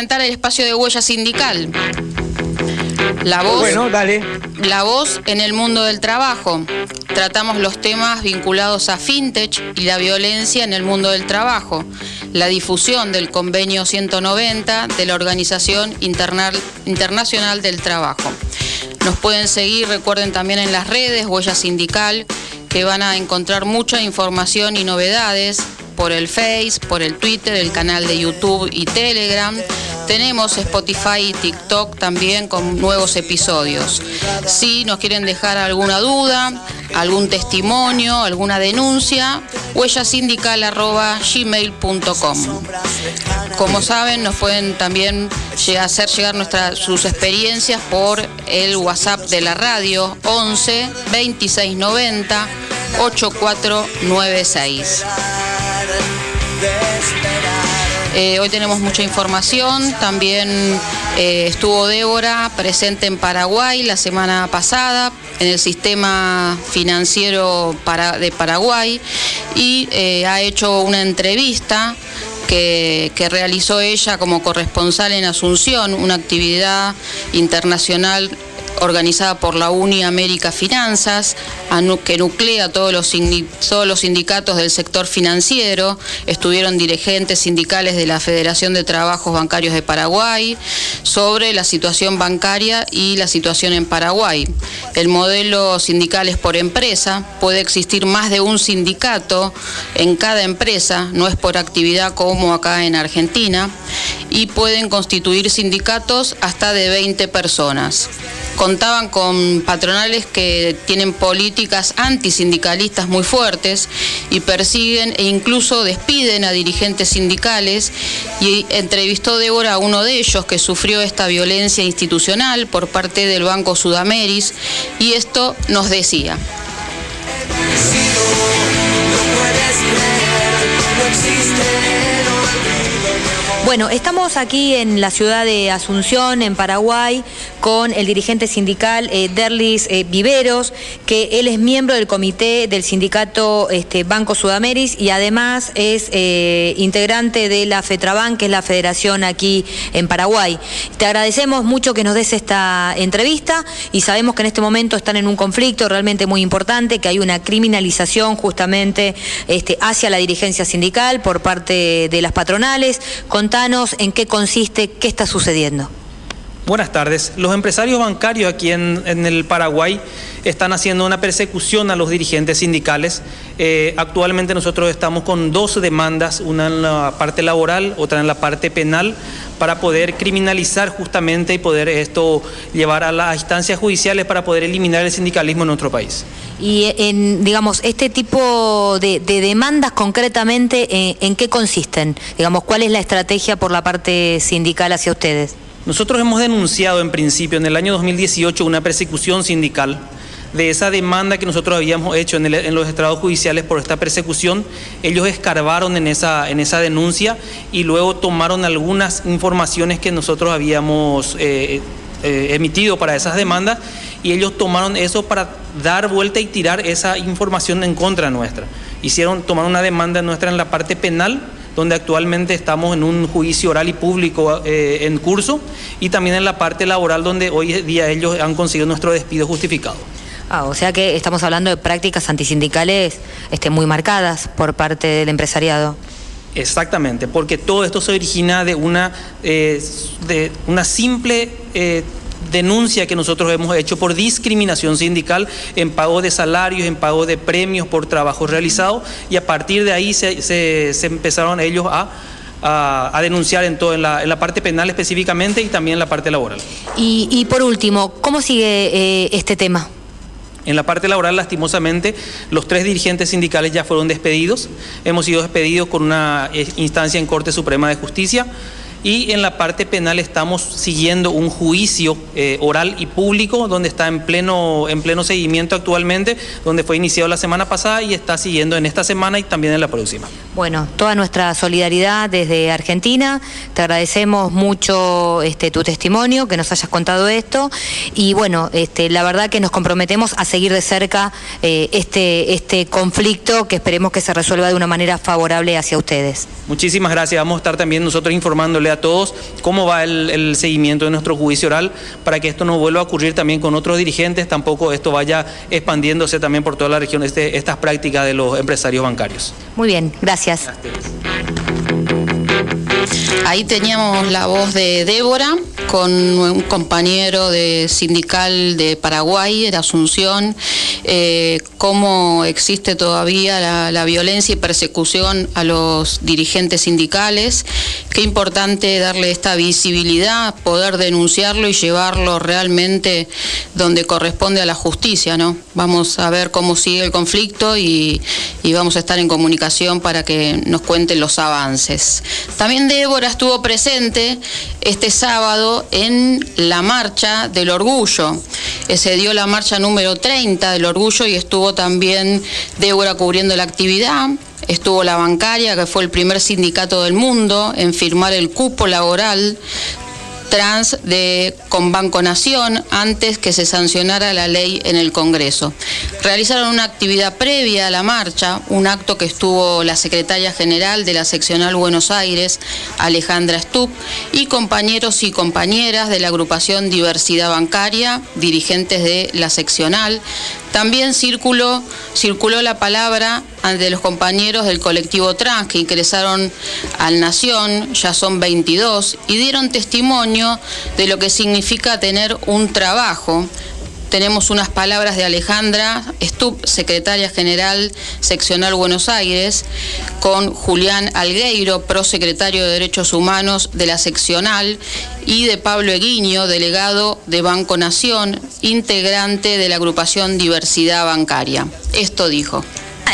presentar el espacio de huella sindical. La voz, Bueno, dale. la voz en el mundo del trabajo. Tratamos los temas vinculados a fintech y la violencia en el mundo del trabajo. La difusión del convenio 190 de la Organización Internacional del Trabajo. Nos pueden seguir, recuerden también en las redes, Huella Sindical, que van a encontrar mucha información y novedades por el Face, por el Twitter, el canal de YouTube y Telegram. Tenemos Spotify y TikTok también con nuevos episodios. Si nos quieren dejar alguna duda, algún testimonio, alguna denuncia, huellasindical.gmail.com. Como saben, nos pueden también hacer llegar nuestra- sus experiencias por el WhatsApp de la radio 11 26 90 8496. Eh, hoy tenemos mucha información, también eh, estuvo Débora presente en Paraguay la semana pasada en el sistema financiero de Paraguay y eh, ha hecho una entrevista que realizó ella como corresponsal en Asunción, una actividad internacional organizada por la Uni América Finanzas, que nuclea todos los, todos los sindicatos del sector financiero. Estuvieron dirigentes sindicales de la Federación de Trabajos Bancarios de Paraguay sobre la situación bancaria y la situación en Paraguay. El modelo sindical es por empresa, puede existir más de un sindicato en cada empresa, no es por actividad como acá en Argentina, y pueden constituir sindicatos hasta de 20 personas contaban con patronales que tienen políticas antisindicalistas muy fuertes y persiguen e incluso despiden a dirigentes sindicales y entrevistó Débora a uno de ellos que sufrió esta violencia institucional por parte del Banco Sudameris y esto nos decía. Bueno, estamos aquí en la ciudad de Asunción, en Paraguay, con el dirigente sindical eh, Derlis eh, Viveros, que él es miembro del comité del sindicato este, Banco Sudameris y además es eh, integrante de la FETRABAN, que es la federación aquí en Paraguay. Te agradecemos mucho que nos des esta entrevista y sabemos que en este momento están en un conflicto realmente muy importante, que hay una criminalización justamente este, hacia la dirigencia sindical por parte de las patronales. En qué consiste, qué está sucediendo. Buenas tardes. Los empresarios bancarios aquí en, en el Paraguay están haciendo una persecución a los dirigentes sindicales. Eh, actualmente nosotros estamos con dos demandas, una en la parte laboral, otra en la parte penal, para poder criminalizar justamente y poder esto llevar a las instancias judiciales para poder eliminar el sindicalismo en nuestro país. Y en, digamos, este tipo de, de demandas concretamente, eh, ¿en qué consisten? Digamos, ¿cuál es la estrategia por la parte sindical hacia ustedes? Nosotros hemos denunciado en principio en el año 2018 una persecución sindical de esa demanda que nosotros habíamos hecho en, el- en los estrados judiciales por esta persecución. Ellos escarbaron en esa, en esa denuncia y luego tomaron algunas informaciones que nosotros habíamos eh, eh, emitido para esas demandas y ellos tomaron eso para dar vuelta y tirar esa información en contra nuestra. Hicieron, tomaron una demanda nuestra en la parte penal donde actualmente estamos en un juicio oral y público eh, en curso, y también en la parte laboral, donde hoy día ellos han conseguido nuestro despido justificado. Ah, o sea que estamos hablando de prácticas antisindicales este, muy marcadas por parte del empresariado. Exactamente, porque todo esto se origina de una, eh, de una simple eh, denuncia que nosotros hemos hecho por discriminación sindical en pago de salarios, en pago de premios por trabajo realizado, y a partir de ahí se, se- se empezaron ellos a, a- a denunciar en, todo, en, la, en la parte penal específicamente y también en la parte laboral. Y, y por último, ¿cómo sigue eh, este tema? En la parte laboral, lastimosamente, los tres dirigentes sindicales ya fueron despedidos. Hemos sido despedidos con una eh, instancia en Corte Suprema de Justicia. Y en la parte penal estamos siguiendo un juicio eh, oral y público donde está en pleno, en pleno seguimiento actualmente, donde fue iniciado la semana pasada y está siguiendo en esta semana y también en la próxima. Bueno, toda nuestra solidaridad desde Argentina. Te agradecemos mucho este, tu testimonio, que nos hayas contado esto. Y bueno, este, la verdad que nos comprometemos a seguir de cerca eh, este, este conflicto que esperemos que se resuelva de una manera favorable hacia ustedes. Muchísimas gracias. Vamos a estar también nosotros informándole a todos cómo va el, seguimiento de nuestro juicio oral para que esto no vuelva a ocurrir también con otros dirigentes, tampoco esto vaya expandiéndose también por toda la región, este, estas prácticas de los empresarios bancarios. Muy bien, gracias. Gracias. Ahí teníamos la voz de Débora con un compañero de sindical de Paraguay, de Asunción, eh, cómo existe todavía la, violencia y persecución a los dirigentes sindicales. Qué importante darle esta visibilidad, poder denunciarlo y llevarlo realmente donde corresponde a la justicia, ¿no? Vamos a ver cómo sigue el conflicto y, y vamos a estar en comunicación para que nos cuenten los avances. También Débora estuvo presente este sábado en la marcha del orgullo. Se dio la marcha número 30 del orgullo y estuvo también Débora cubriendo la actividad. Estuvo la bancaria, que fue el primer sindicato del mundo en firmar el cupo laboral trans de, con Banco Nación antes que se sancionara la ley en el Congreso. Realizaron una actividad previa a la marcha, un acto que estuvo la secretaria general de la seccional Buenos Aires, Alejandra Stup, y compañeros y compañeras de la agrupación Diversidad Bancaria, dirigentes de la seccional. También circuló, la palabra ante los compañeros del colectivo trans que ingresaron al Nación, ya son 22, y dieron testimonio de lo que significa tener un trabajo tenemos unas palabras de Alejandra Stup, secretaria general seccional Buenos Aires, con Julián Algueiro, prosecretario de Derechos Humanos de la seccional, y de Pablo Eguiño, delegado de Banco Nación, integrante de la agrupación Diversidad Bancaria. Esto dijo.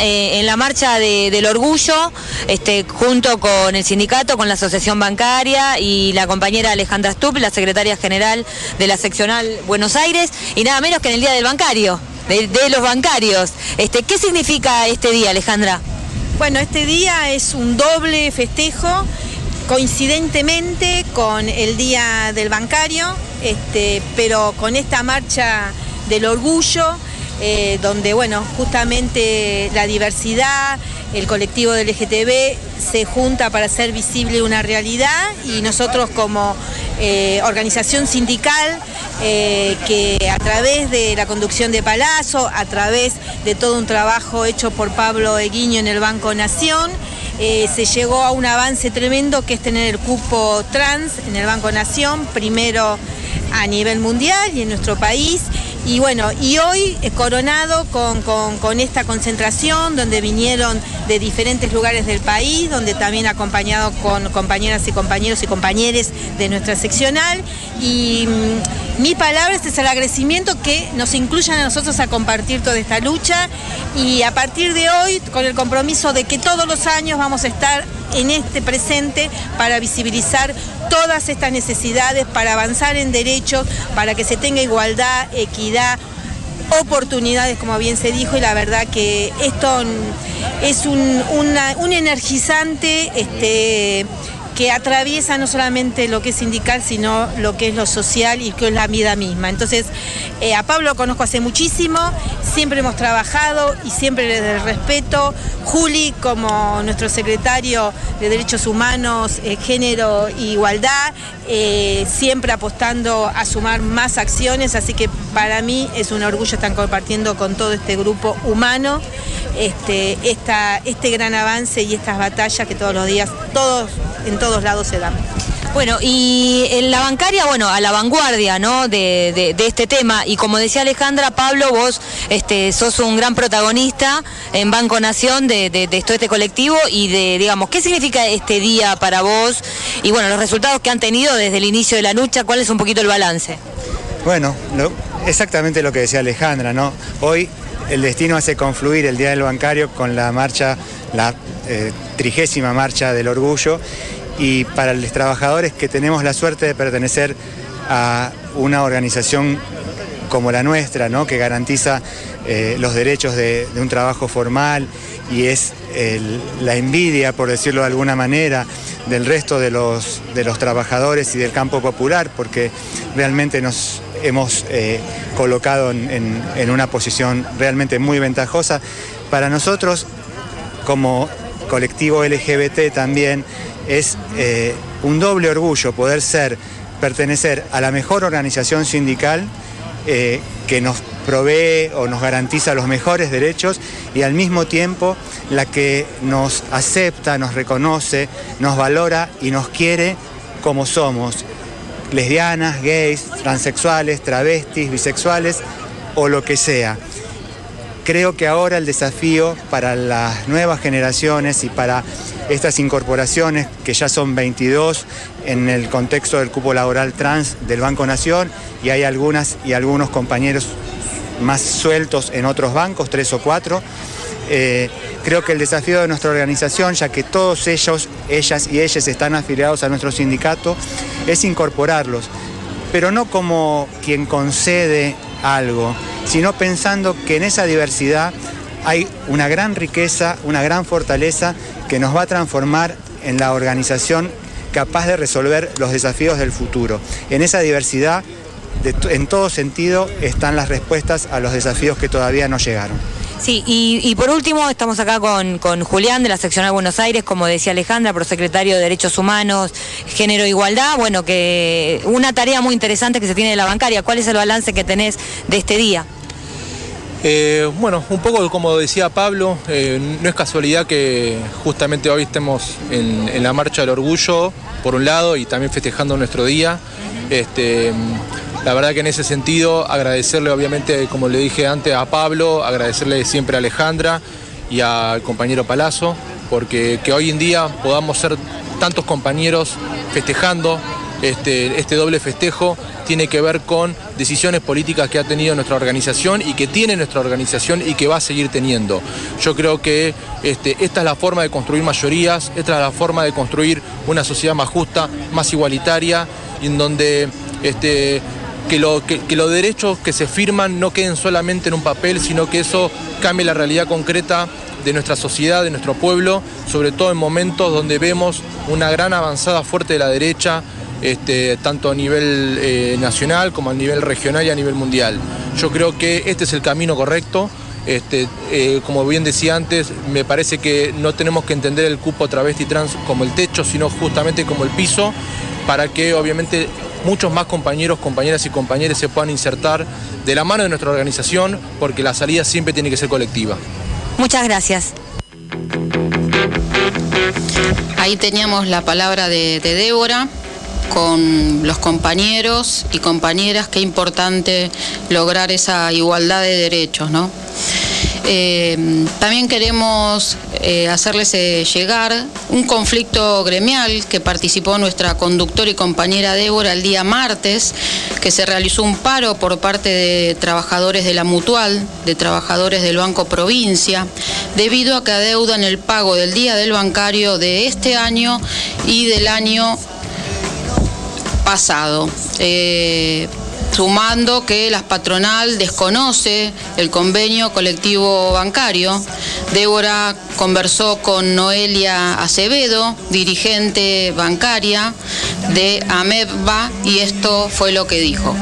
Eh, en la marcha del orgullo, este, junto con el sindicato, con la Asociación Bancaria y la compañera Alejandra Stup, la secretaria general de la seccional Buenos Aires, y nada menos que en el Día del Bancario, de, los bancarios. Este, ¿Qué significa este día, Alejandra? Bueno, este día es un doble festejo coincidentemente con el Día del Bancario, este, pero con esta marcha del orgullo eh, donde bueno, justamente la diversidad, el colectivo del LGTB se junta para hacer visible una realidad y nosotros como eh, organización sindical eh, que a través de la conducción de Palazzo, a través de todo un trabajo hecho por Pablo Eguiño en el Banco Nación, se llegó a un avance tremendo que es tener el cupo trans en el Banco Nación, primero a nivel mundial y en nuestro país y bueno, y hoy coronado con, esta concentración donde vinieron de diferentes lugares del país, donde también acompañado con compañeras y compañeros y compañeres de nuestra seccional. Y mm, mi palabra es el agradecimiento que nos incluyan a nosotros a compartir toda esta lucha y a partir de hoy con el compromiso de que todos los años vamos a estar en este presente para visibilizar todas estas necesidades, para avanzar en derechos, para que se tenga igualdad, equidad, oportunidades, como bien se dijo, y la verdad que esto es un, energizante este, que atraviesa no solamente lo que es sindical, sino lo que es lo social y que es la vida misma. Entonces, eh, a Pablo lo conozco hace muchísimo, siempre hemos trabajado y siempre desde el respeto. Juli, como nuestro secretario de Derechos Humanos, eh, Género e Igualdad, eh, siempre apostando a sumar más acciones, así que para mí es un orgullo estar compartiendo con todo este grupo humano este, este gran avance y estas batallas que todos los días, todos en todos lados se dan. Bueno, y en la bancaria, bueno, a la vanguardia, ¿no? De, este tema. Y como decía Alejandra, Pablo, vos este, sos un gran protagonista en Banco Nación de, de, todo este colectivo y de, digamos, ¿qué significa este día para vos? Y bueno, los resultados que han tenido desde el inicio de la lucha, ¿cuál es un poquito el balance? Bueno, exactamente lo que decía Alejandra, ¿no? Hoy el destino hace confluir el Día del Bancario con la marcha, la eh, trigésima marcha del orgullo y para los trabajadores que tenemos la suerte de pertenecer a una organización como la nuestra, ¿no? que garantiza eh, los derechos de, un trabajo formal y es la envidia, por decirlo de alguna manera, del resto de los, de los trabajadores y del campo popular, porque realmente nos hemos eh, colocado en, una posición realmente muy ventajosa. Para nosotros, como colectivo LGBT también, es eh, un doble orgullo poder ser, pertenecer a la mejor organización sindical, eh, que nos provee o nos garantiza los mejores derechos y al mismo tiempo la que nos acepta, nos reconoce, nos valora y nos quiere como somos, lesbianas, gays, transexuales, travestis, bisexuales o lo que sea. Creo que ahora el desafío para las nuevas generaciones y para estas incorporaciones, que ya son 22 en el contexto del cupo laboral trans del Banco Nación, y hay algunas y algunos compañeros más sueltos en otros bancos, tres o cuatro. Eh, creo que el desafío de nuestra organización, ya que todos ellos, ellas y ellas están afiliados a nuestro sindicato, es incorporarlos, pero no como quien concede algo, sino pensando que en esa diversidad hay una gran riqueza, una gran fortaleza que nos va a transformar en la organización capaz de resolver los desafíos del futuro. En esa diversidad, en todo sentido, están las respuestas a los desafíos que todavía no llegaron. Sí, y, por último estamos acá con, Julián de la seccional Buenos Aires, como decía Alejandra, prosecretario de Derechos Humanos, Género e Igualdad, bueno, que una tarea muy interesante que se tiene de la bancaria. ¿Cuál es el balance que tenés de este día? Eh, bueno, un poco como decía Pablo, eh, no es casualidad que justamente hoy estemos en, la Marcha del Orgullo, por un lado, y también festejando nuestro día. Este, la verdad que en ese sentido agradecerle obviamente, como le dije antes, a Pablo, agradecerle siempre a Alejandra y al compañero Palazzo, porque que hoy en día podamos ser tantos compañeros festejando este, este doble festejo tiene que ver con decisiones políticas que ha tenido nuestra organización y que tiene nuestra organización y que va a seguir teniendo. Yo creo que este, esta es la forma de construir mayorías, esta es la forma de construir una sociedad más justa, más igualitaria, en donde este, que, los derechos que se firman no queden solamente en un papel, sino que eso cambie la realidad concreta de nuestra sociedad, de nuestro pueblo, sobre todo en momentos donde vemos una gran avanzada fuerte de la derecha, este, tanto a nivel eh, nacional como a nivel regional y a nivel mundial. Yo creo que este es el camino correcto. Este, eh, como bien decía antes, me parece que no tenemos que entender el cupo travesti trans como el techo, sino justamente como el piso, para que obviamente muchos más compañeros, compañeras y compañeros se puedan insertar de la mano de nuestra organización, porque la salida siempre tiene que ser colectiva. Muchas gracias. Ahí teníamos la palabra de Débora con los compañeros y compañeras, qué importante lograr esa igualdad de derechos, ¿no? Eh, también queremos eh, hacerles eh, llegar un conflicto gremial que participó nuestra conductora y compañera Débora el día martes, que se realizó un paro por parte de trabajadores de la Mutual, de trabajadores del Banco Provincia, debido a que adeudan el pago del día del bancario de este año y del año pasado. Sumando que la patronal desconoce el convenio colectivo bancario. Débora conversó con Noelia Acevedo, dirigente bancaria de AMEBA, y esto fue lo que dijo.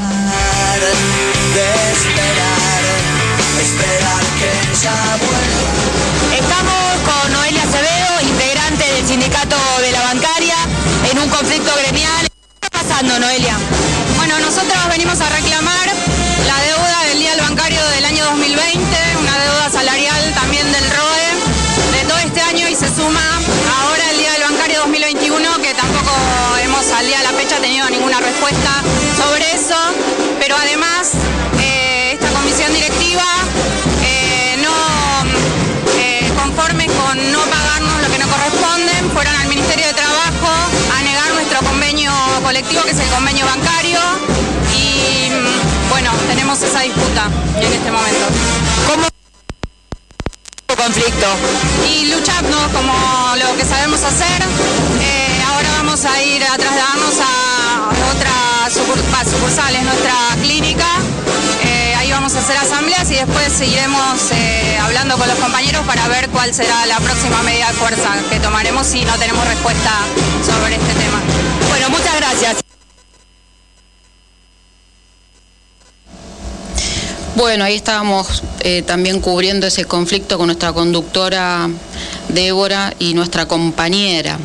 Colectivo que es el convenio bancario y mm, bueno, tenemos esa disputa en este momento. ¿Cómo conflicto? Y luchando como lo que sabemos hacer. Eh, ahora vamos a ir a trasladarnos a otras sucursales, nuestra clínica. Eh, hacer asambleas y después seguiremos eh, hablando con los compañeros para ver cuál será la próxima medida de fuerza que tomaremos si no tenemos respuesta sobre este tema. Bueno, muchas gracias. Bueno, ahí estábamos eh, también cubriendo ese conflicto con nuestra conductora Débora y nuestra compañera.